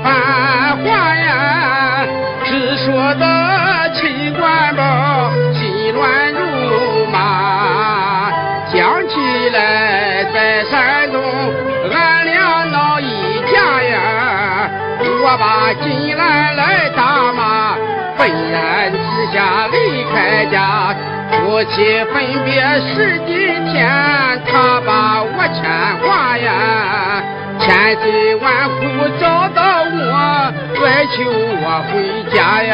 也繁华呀，只说的陈官宝心乱如麻，想起来在山中俺俩闹一架呀，我把金兰来打骂，愤然之下离开家。夫妻分别十几天，他把我牵挂呀，千辛万苦找到我，哀求我回家呀。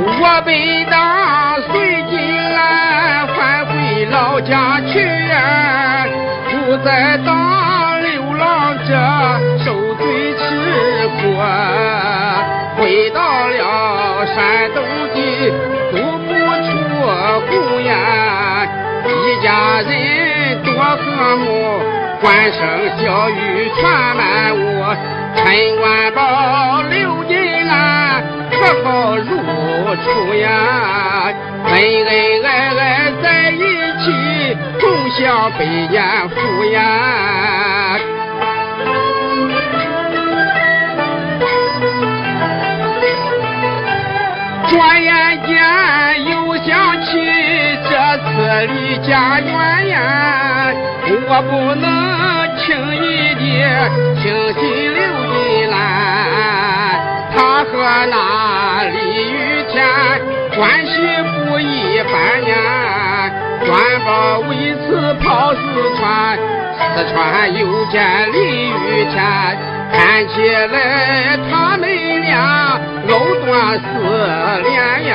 我被打随金兰返回老家去呀，不再当流浪者，受罪吃苦。回到了山东的足不出户呀，一家人多和睦，欢声笑语传满屋，陈官宝刘金兰和好如初呀，恩恩爱爱在一起，共享百年福呀。转眼间又想起这次离家远呀，我。不能轻易的轻信刘金兰，他和那李玉田关系不一般呀，官宝为此跑四川，四川又见李玉田，看起来他们俩藕断丝连呀，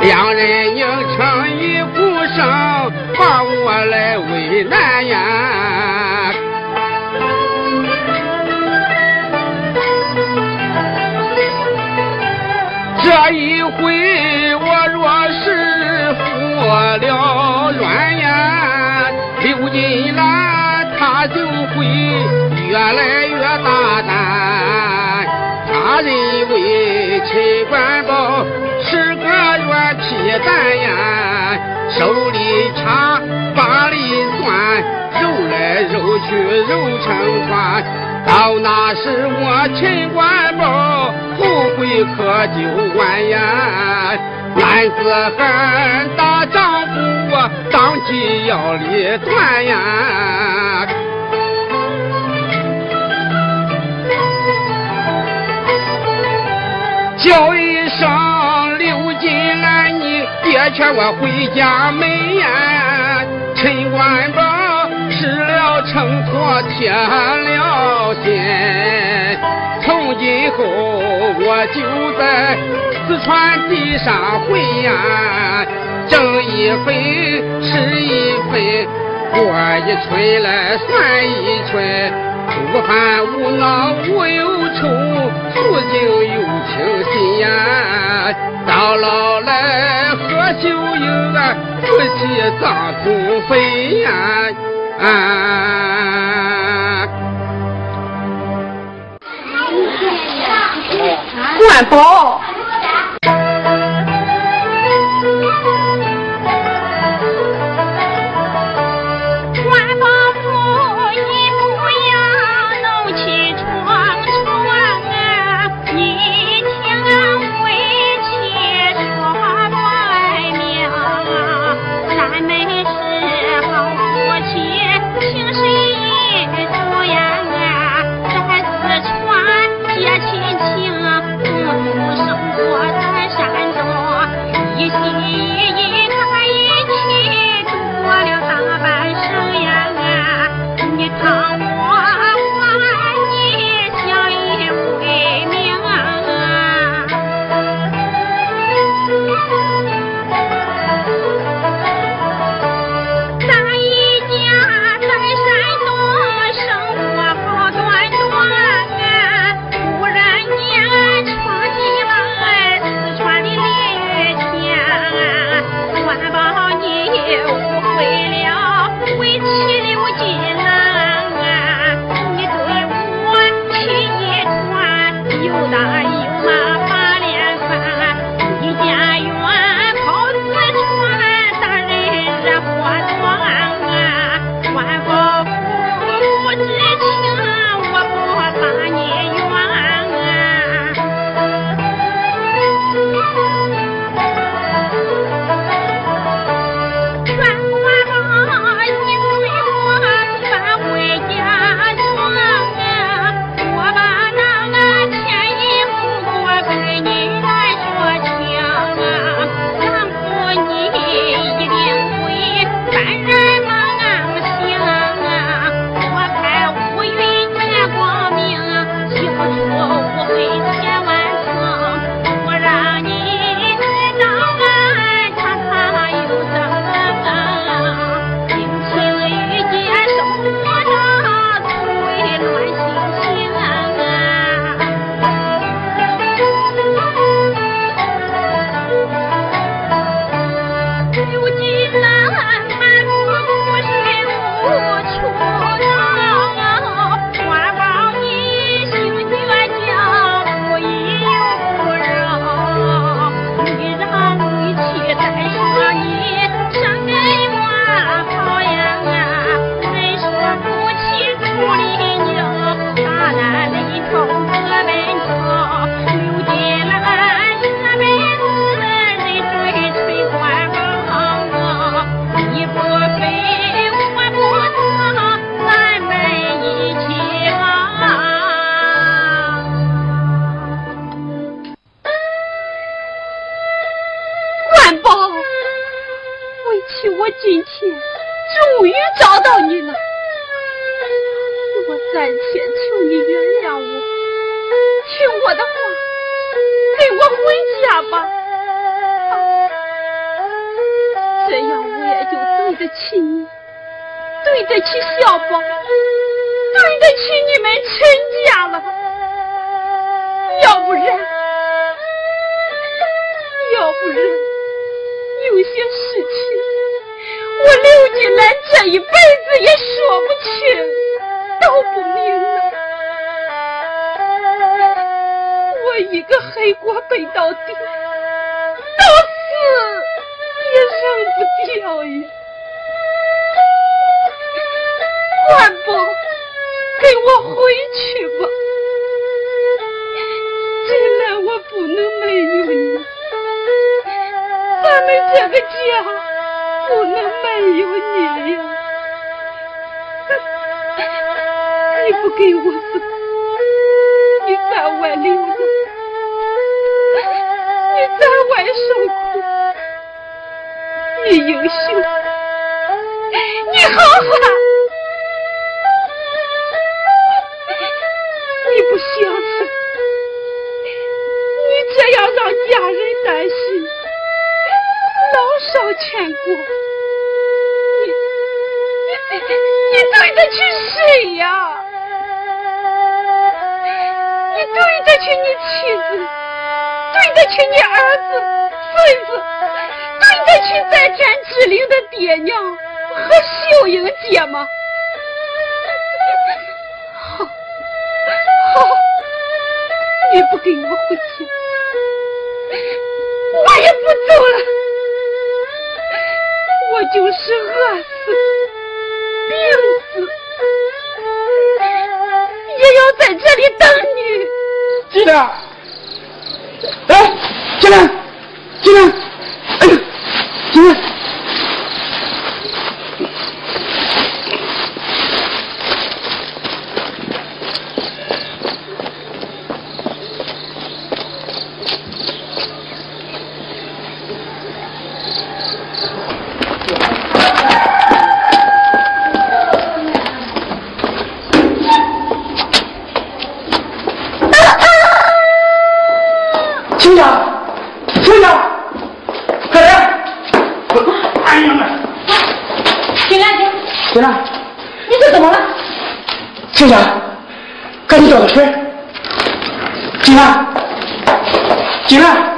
两人拧成一股绳，把我来为难呀。这一回我若是服了软呀，刘金兰她就会越来越大胆。他认为陈官宝是个软皮蛋呀，手里掐，把里攥，揉来揉去揉成团。到那时我秦官宝后悔可就晚呀！男子汉大丈夫，当即要立断呀！叫一声刘金兰，你别劝我回家门呀！陈官宝失了秤砣，铁了心。从今后我就在四川地上混呀，挣一分是一分，过一春来算一春。无烦无恼无忧愁，素净又清新呀。到老来何休有啊，夫妻葬同坟呀。啊！官宝。回去吧。金兰，我不能没有你，咱们这个家。不能没有你呀！你不给我死，你在外流浪，你在外受苦，你优秀，你好好，不相信，你这样让家人担心，老少牵挂。你对得起谁呀？你对得起你妻子，对得起你儿子、孙子，对得起在天之灵的爹娘和秀英姐吗？好，你不跟我回去，我也不走了，我就是饿死。病死，也要在这里等你。进来，哎，进来，进来，进来。你这怎么了？青霞赶紧找个锤进来。进来。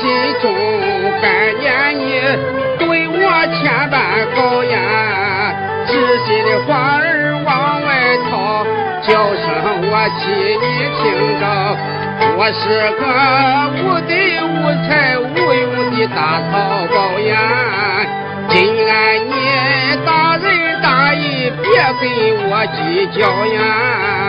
心中感念你对我千般考验知心的话儿往外掏叫声我替你听着我是个无德无才无用的大草包呀。今年你大仁大义别跟我计较呀。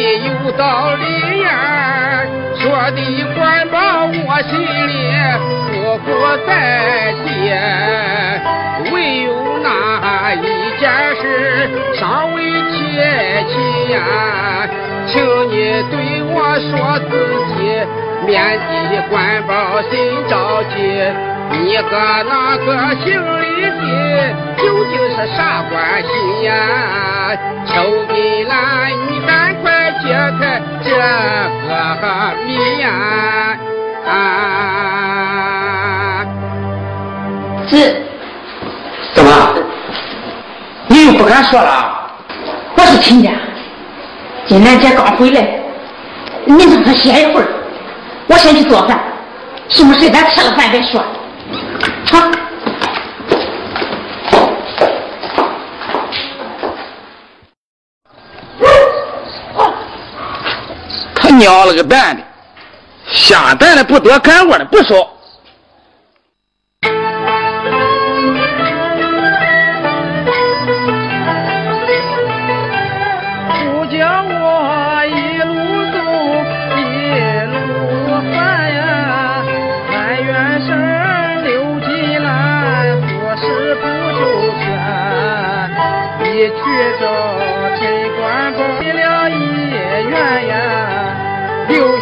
有道理呀，说的管把我心里苦苦在憋，唯有那一件事稍微贴切呀，请你对我说自己面的官保心着急，你和那个姓李的究竟是啥关系呀？求你了，你赶快。解开这个谜呀！是，怎么？你又不敢说了？我是亲家，金兰姐刚回来，你让她歇一会儿，我先去做饭，什么事咱吃了饭再说。好。娘了个蛋的，下蛋的不得，干活的不少。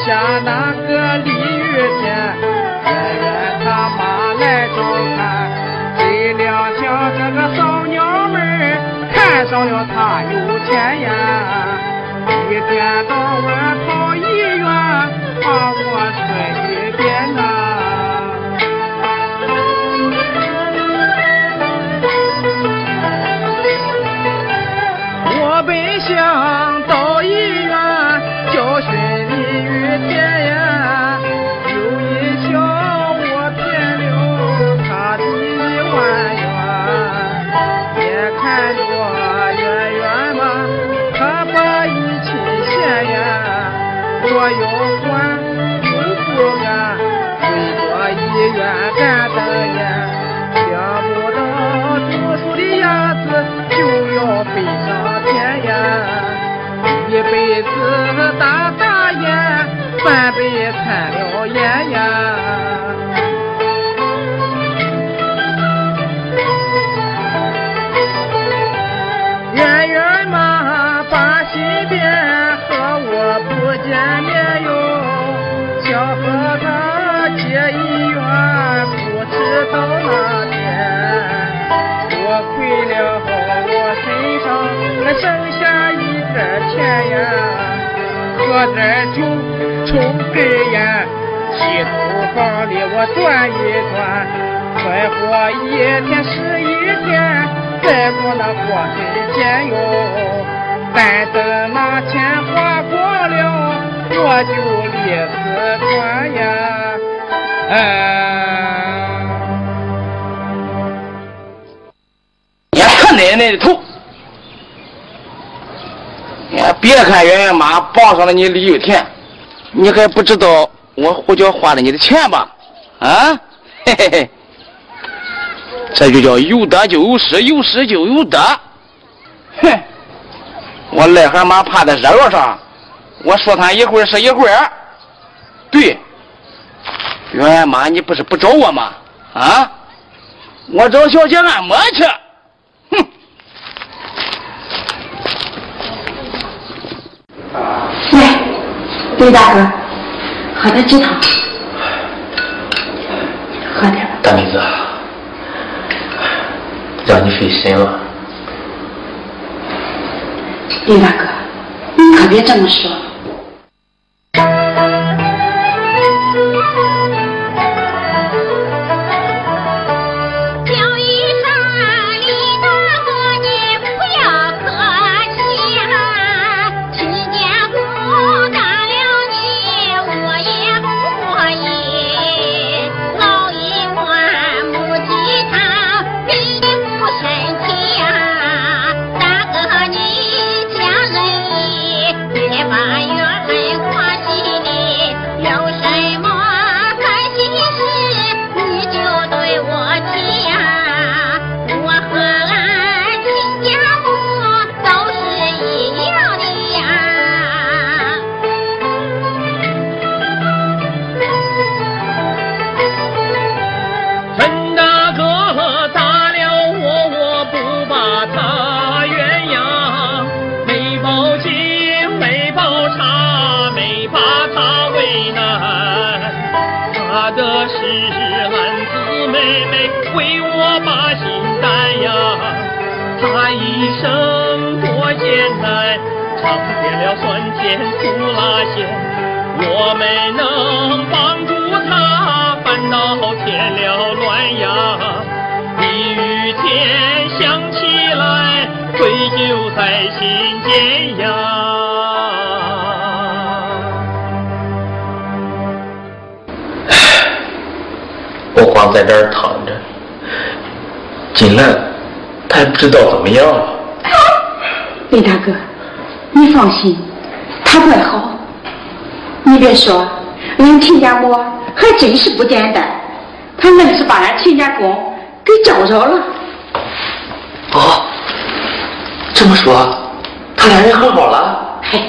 留下那个李玉天，远远他妈来照看，谁料想这个骚娘们看上了他有钱呀，一天到晚跑医院把我别看圆圆妈傍上了你李玉田。你还不知道我胡椒花了你的钱吧？啊，嘿嘿嘿，这就叫有得就有失，有失就有得。哼，我癞蛤蟆趴在热窑上，我说他一会儿是一会儿。对，圆圆妈，你不是不找我吗？啊，我找小姐按摩去。哼。李大哥，喝点鸡汤，喝点。大妹子，让你费心了。李大哥，你可别这么说。把心担呀，他一生多艰难，尝遍了酸甜苦辣咸，我们能帮助他，烦恼添了乱呀。一雨天想起来，愧疚在心间呀。我光在这儿躺着。金兰，他还不知道怎么样了。李大哥，你放心，他怪好。你别说，俺亲家母还真是不简单，他硬是把俺亲家公给找着了。哦，这么说，他俩人和好了？嘿，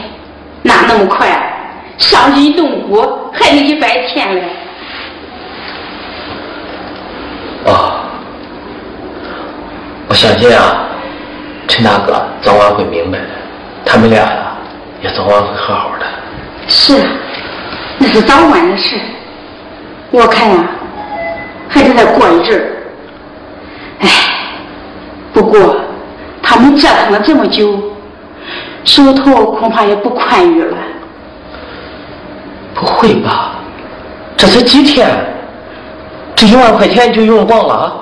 哪那么快？伤筋动骨还得一百天嘞。啊，我相信啊，陈大哥早晚会明白的，他们俩呀也早晚会和好的。是啊，那是早晚的事。我看呀，还得再过一阵儿。哎，不过他们折腾了这么久，手头恐怕也不宽裕了。不会吧？这才几天？这一万块钱就用光了？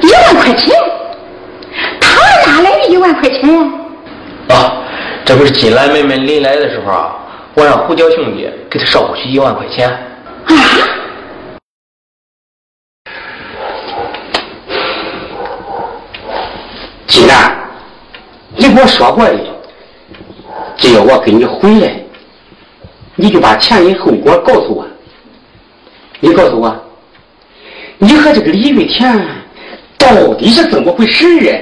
一万块钱？他哪来的一万块钱呀？啊，这不是金兰妹妹临来的时候啊，我让胡椒兄弟给她捎过去一万块钱。啊！金兰，你给我说过的，只要我跟你回来，你就把前因后果告诉我。你告诉我。你和这个李玉田到底是怎么回事啊？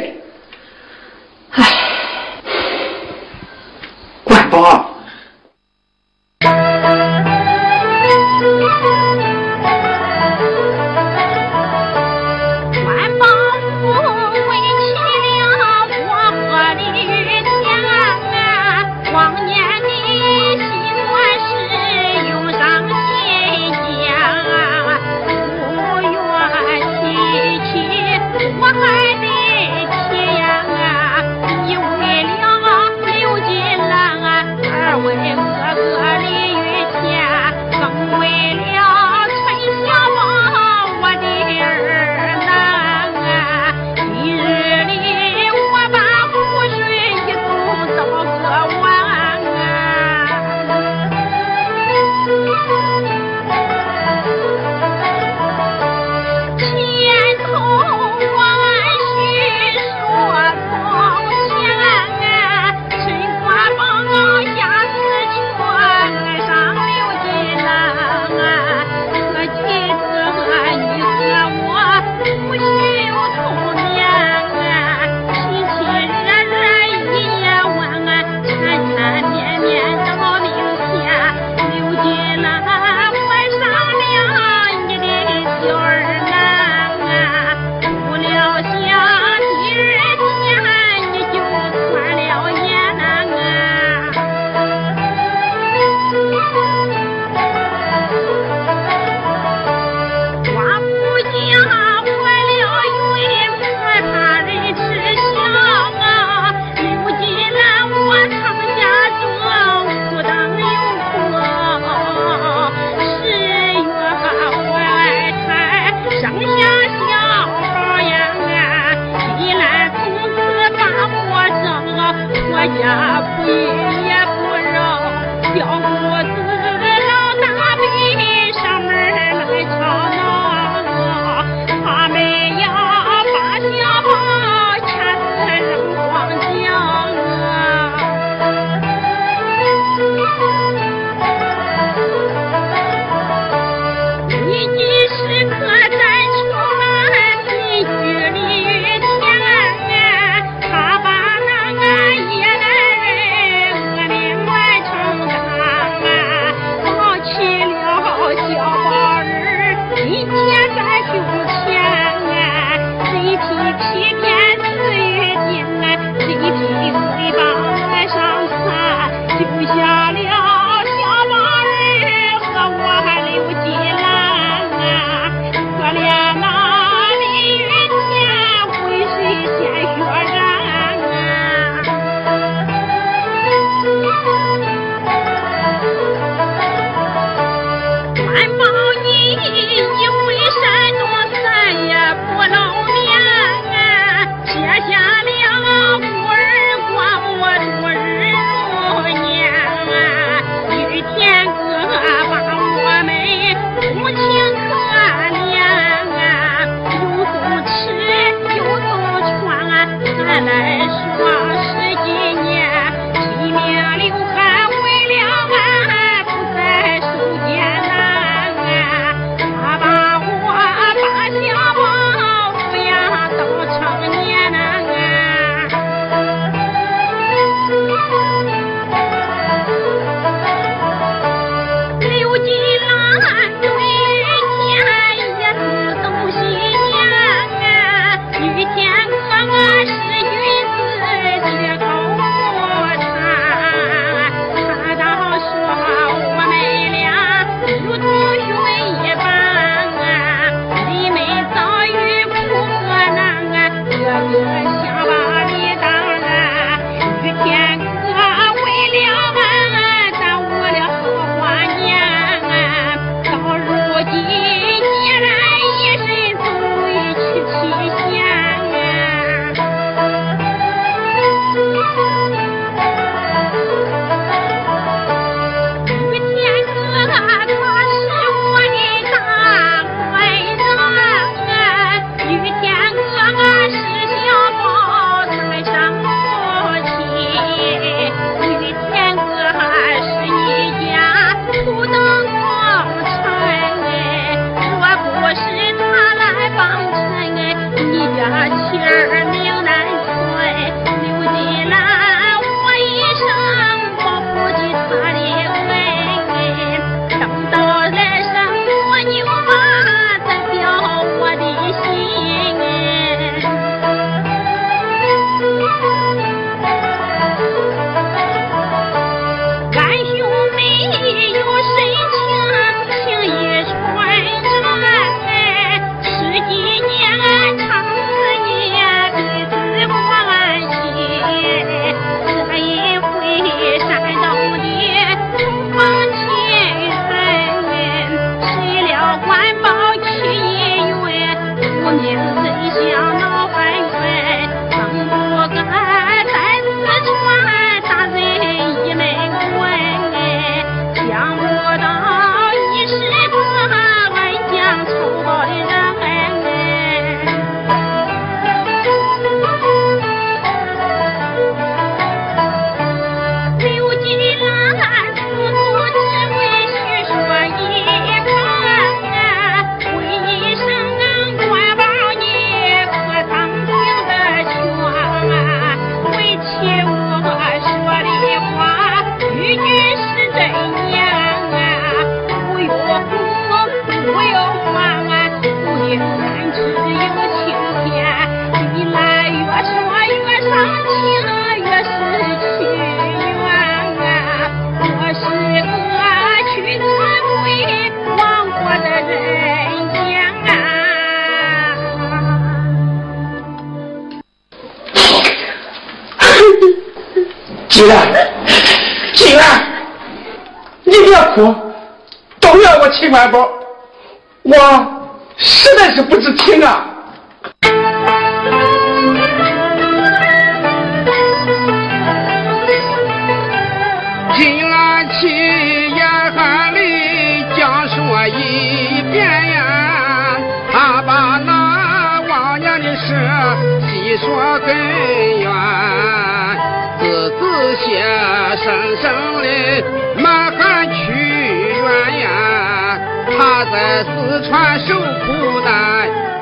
金兰，金兰，你别哭，都怨我秦怀宝，我实在是不知情啊。金兰去严寒里讲说一遍呀，他把那往年的事细说跟。声声的满含屈原呀。他在四川受苦难，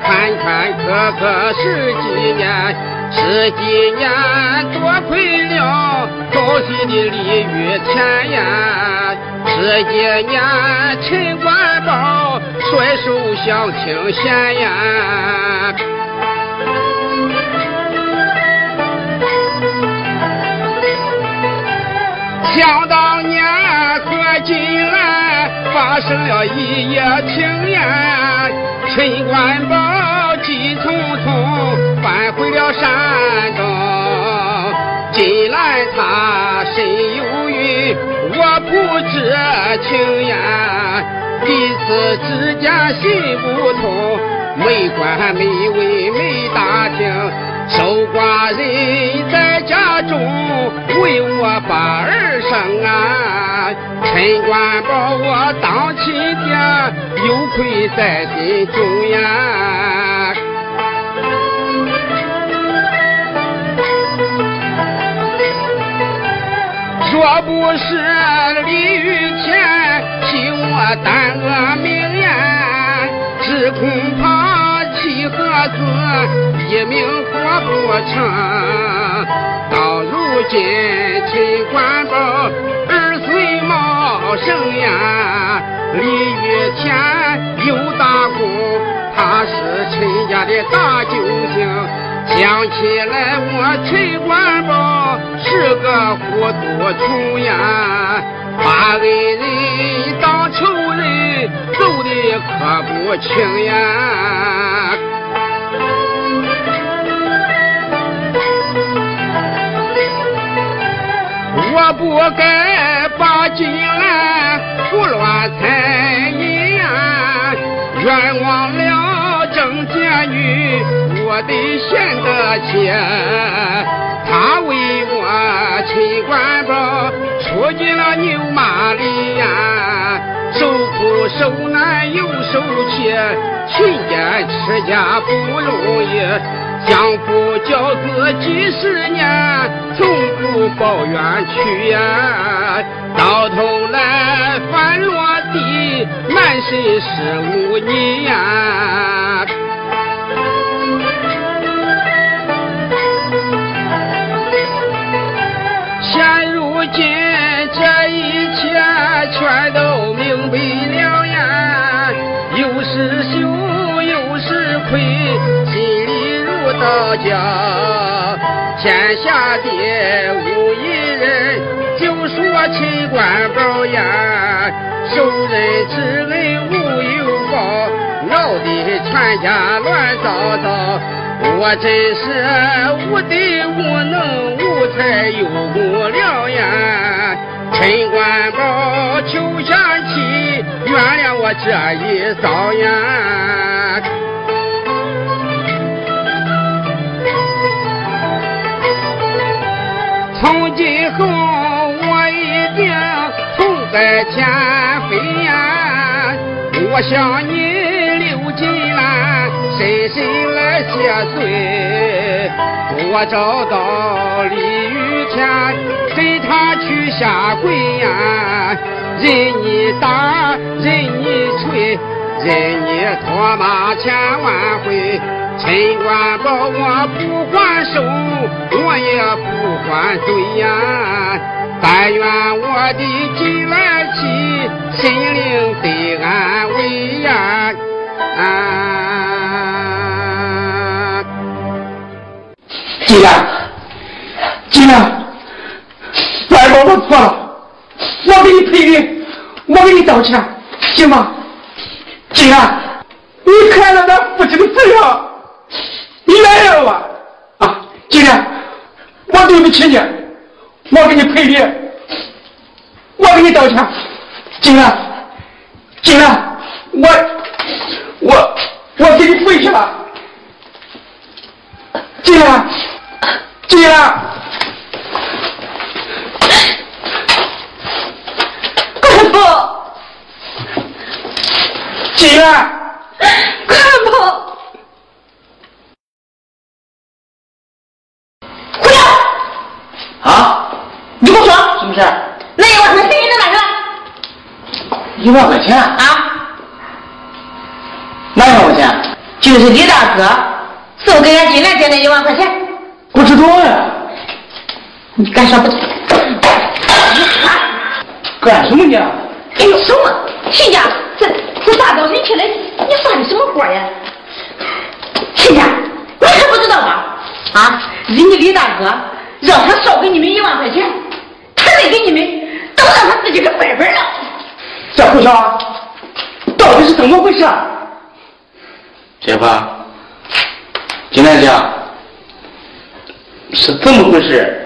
坎坎坷坷十几年，十几年多亏了高兴的鲤鱼田呀，十几年陈官宝甩手相清闲呀。想当年和今来发生了一夜情缘，陈官宝急匆匆返回了山东，近来他身有孕，我不知情呀，彼此之间心不通，没官没位没打听。守寡人在家中为我把儿生啊，陈官把我当亲爹，有愧在心中呀。若不是李玉田替我担恶名言，只恐怕七和子一命。活不成，到如今陈官宝儿孙茂盛呀，李玉田有大功，他是陈家的大救星。想起来我陈官宝是个糊涂虫呀，把恩人当，可不轻呀。我不该把金兰胡乱猜疑呀，冤枉了郑家女，我的贤德妻。他为我陈官宝出尽了牛马力呀，受苦受难又受气，勤俭持家不容易。相夫教子几十年，从不抱怨屈呀，到头来翻落地，满身是污泥呀。今这一切全都明白了呀，又是羞又是愧。心里如刀绞，天下的无一人，就说秦官宝呀，受人之恩无有报，闹得全家乱糟糟。我真是无德无能，无才有功了呀！陈官宝求下妻，原谅我这一遭呀！从今后我一定痛改前非呀！我向你刘金兰深深谢罪。我找到李玉田，给他去下跪呀！任你打，任你捶，任你唾骂千万回。陈官保，我不还手，我也不还嘴呀！但愿我的金兰妻心灵得安慰呀！啊金兰，金兰，官宝，我错了，我给你赔礼，我给你道歉，行吗？金兰，你看了咱父亲的字啊！你来了吧？啊，进来我对不起你，我给你赔礼，我给你道歉。金兰，金兰，我我我给你跪下了。金兰，金月，快跑！金月快跑。回来。啊？你给我说。什么事？那一万块钱你能去出来一万块钱。啊？哪一万块钱。就是李大哥送给俺金兰姐那一万块钱。不知道呀。你干啥不？干什么呢？哎呦，什么？亲家，这这大早晨起来，你发的什么火呀？亲家，你还不知道吗？啊，人家李大哥让他少给你们一万块钱，他再给你们，都让他自己给本本了。这胡小，到底是怎么回事？姐夫，金兰姐，是这么回事。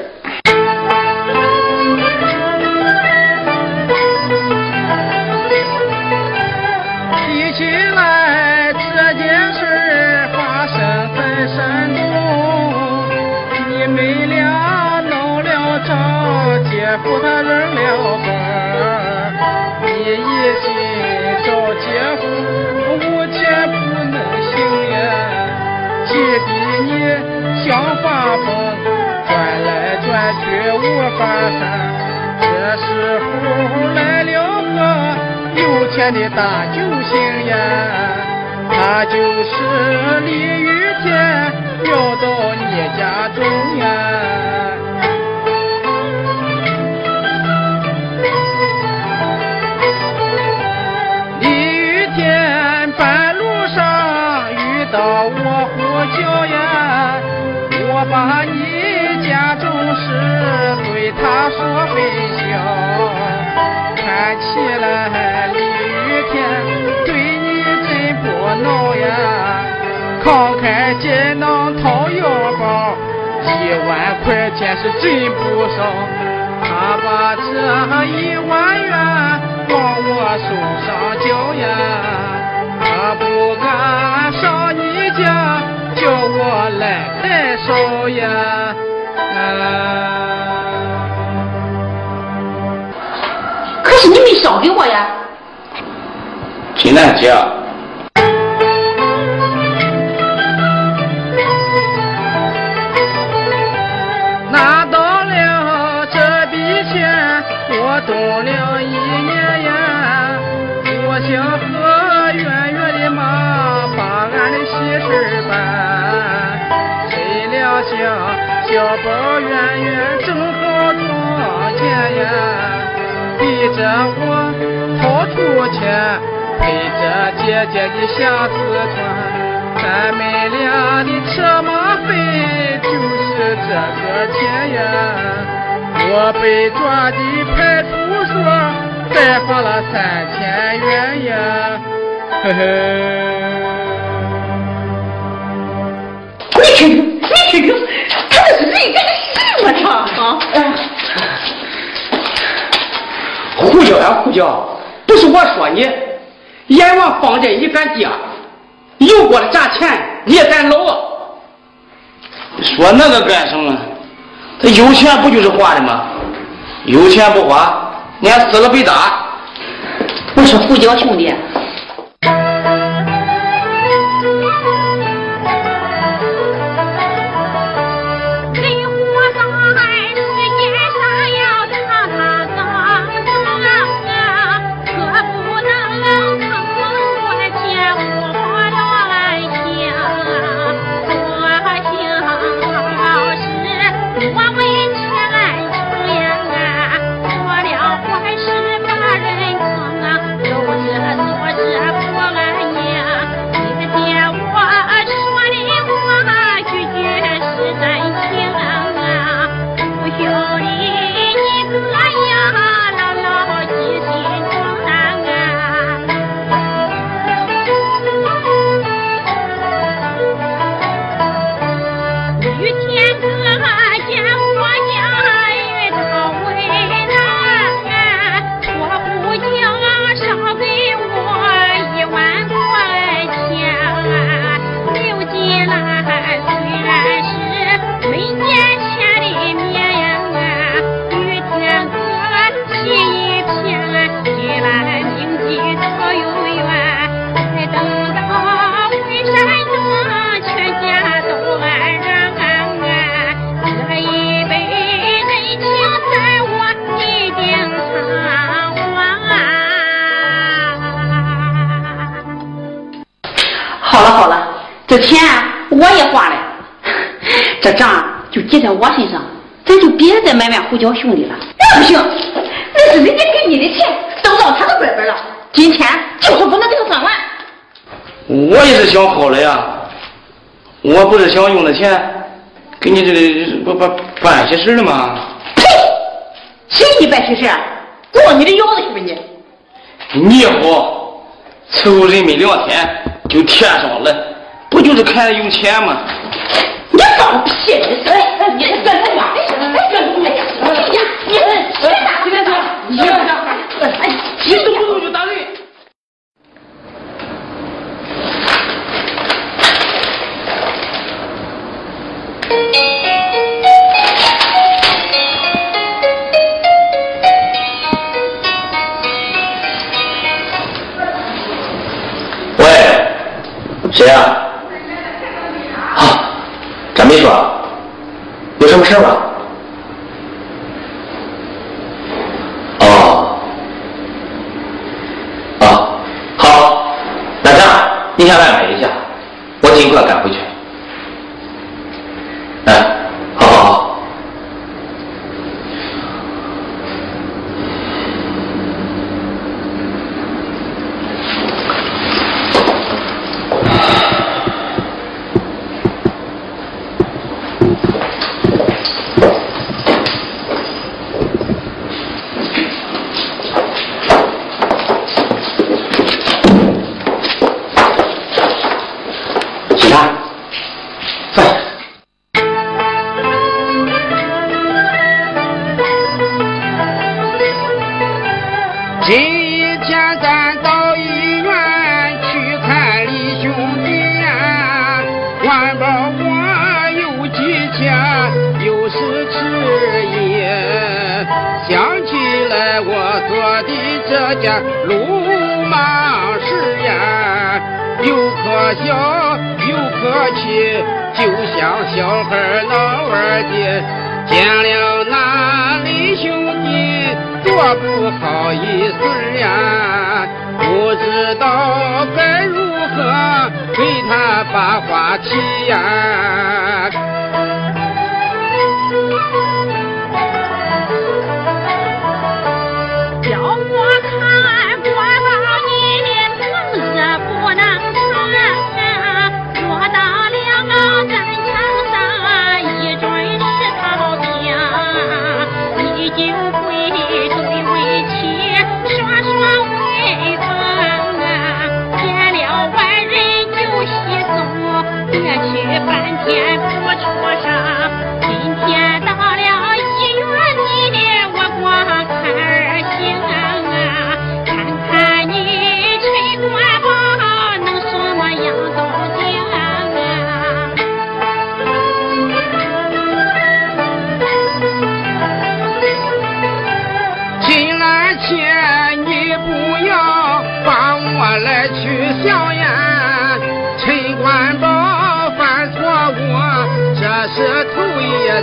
去无法散。这时候来了个有钱的大救星呀，他就是李雨天，要到你家中呀。微笑。看起来李雨天对你真不孬呀，慷慨解囊掏腰包，一万块钱是真不少。他把这一万元往我手上交呀，他不敢上你家，叫我来代收呀。啊你少给我呀？金大姐，拿到了这笔钱，我等了一年呀。我想和圆圆的妈把俺的喜事办，谁料想小宝圆圆正好撞见呀，逼着我掏出去，陪着姐姐你下四川。咱们俩的车马费就是这个钱呀。我被抓的派出所再罚了三千元呀，嘿嘿。你听听，你听听，他这是人干的什么他啊？胡椒呀胡椒，不是我说你，阎王方阵一干爹，油锅里炸钱你也敢捞啊？说那个干什么？他有钱不就是花的吗？有钱不花，俺死了被打。我说胡椒兄弟，这钱我也花了，这账就记在我身上，咱就别再埋怨胡椒兄弟了。那不行，那是人家给你的钱，都到他的本本了，今天就是不能给他算完。我也是想好了呀，我不是想用那钱给你这里不不办些事了吗？呸！谁给你办些事？过你的腰子去吧你！你好，凑人没两天就添上了，不就是看着有钱嘛？你放屁！哎，你？哎，呀？你你别打别打！你别打！哎，你动不动就打人。喂，谁呀、啊？秘书，有什么事吗？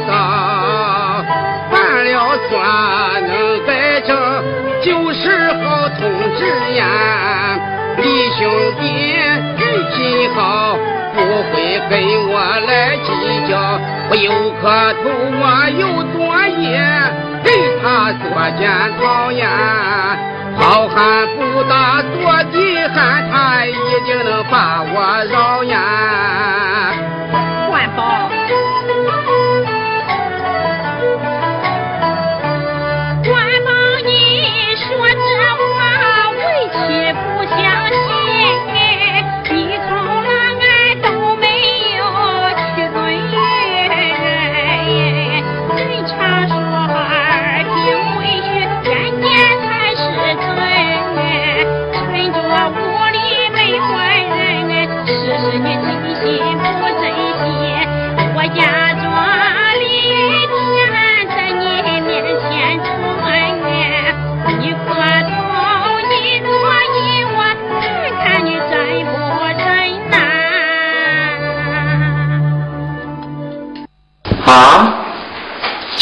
一遭，犯了错能改正，就是好通知呀。李兄弟人品好，不会跟我来计较，我有颗头我有作业，给他做检讨呀。好汉不打坐的汉，他一定能把我饶呀。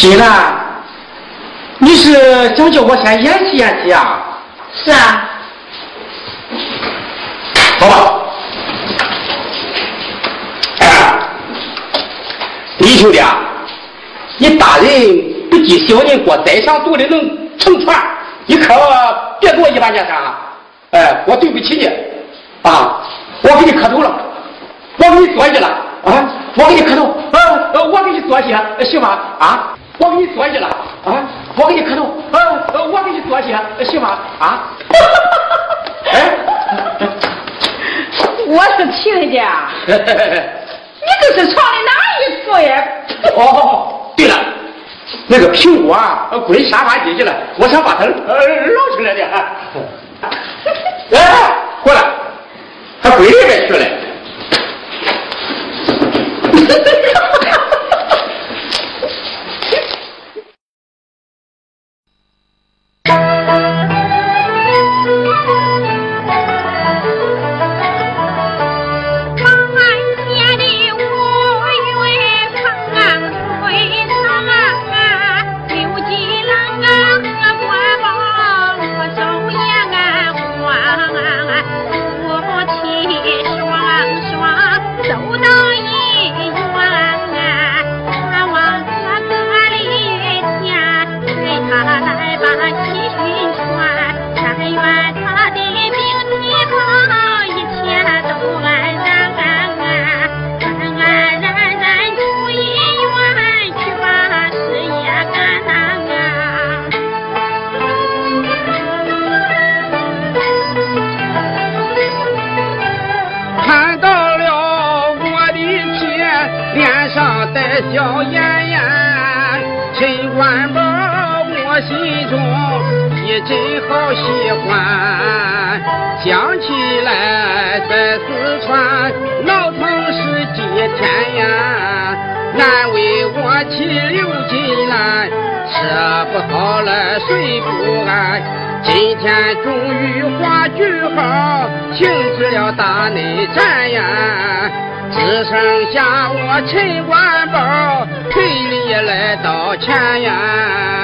金兰你是想叫我先演戏演戏啊？是啊。走吧。哎李兄弟啊你大人不计小人过宰相肚里能撑船你可别给我一般见识啊。哎我对不起你。啊我给你磕头了。我给你作揖了。啊我给你磕头。啊我给你作揖行吗啊我给你做去了啊，我给你磕头，啊，我给你做去，行吗？啊，哎，我是亲家，你这是唱的哪一出呀？哦，对了，那个苹果啊，滚沙发底去了，我想把它呃捞起来的。哎，过来，还滚里边去了。我心中一阵好喜欢。想起来在四川，闹腾十几天呀，难为我妻刘金兰，吃不好了睡不安。今天终于画句号，停止了大内战呀。只剩下我陈官宝赔礼来道歉呀。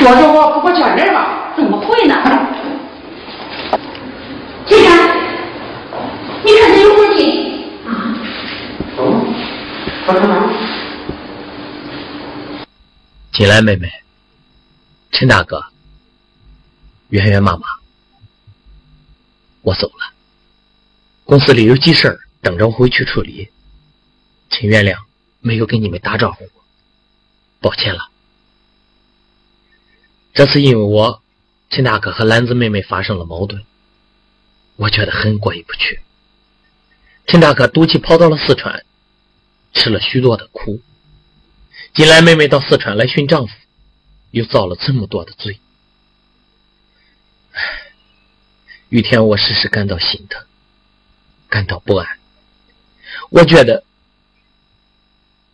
我说我不过见人吧？怎么会呢？金山，你看这有火气啊？哦，我看看。进来妹妹，陈大哥，圆圆妈妈，我走了。公司里有急事等着我回去处理，请原谅没有跟你们打招呼，抱歉了。这次因为我陈大哥和兰子妹妹发生了矛盾，我觉得很过意不去。陈大哥赌气跑到了四川，吃了许多的苦。金兰妹妹到四川来寻丈夫，又遭了这么多的罪。雨天，我时时感到心疼，感到不安。我觉得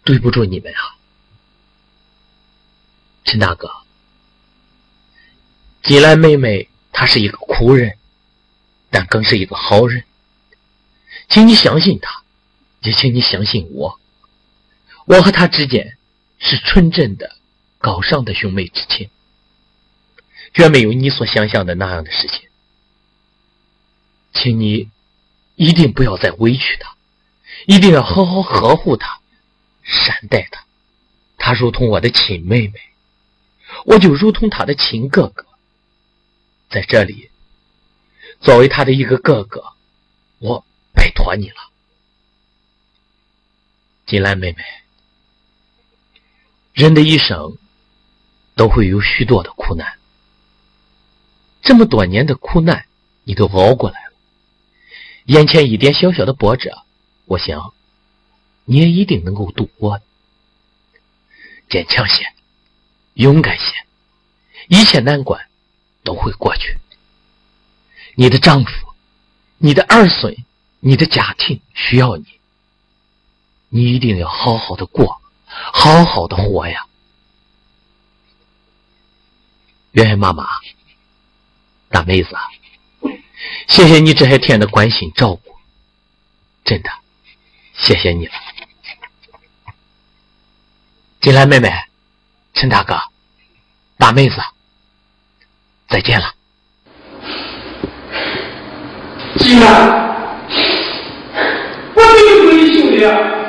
对不住你们啊，陈大哥。金兰妹妹，她是一个苦人，但更是一个好人。请你相信她，也请你相信我。我和她之间是纯真的、高尚的兄妹之情，绝没有你所想象的那样的事情。请你一定不要再委屈她，一定要好好呵护她，善待她。她如同我的亲妹妹，我就如同他的亲哥哥。在这里，作为他的一个哥哥，我拜托你了，金兰妹妹。人的一生都会有许多的苦难，这么多年的苦难你都熬过来了，眼前一点小小的波折，我想你也一定能够度过。坚强些，勇敢些，一切难关都会过去。你的丈夫、你的儿孙、你的家庭需要你，你一定要好好的过，好好的活呀！圆圆妈妈，大妹子，谢谢你这些天的关心照顾，真的，谢谢你了。金兰妹妹，陈大哥，大妹子，再见了。金兰，我没有对你兄弟啊。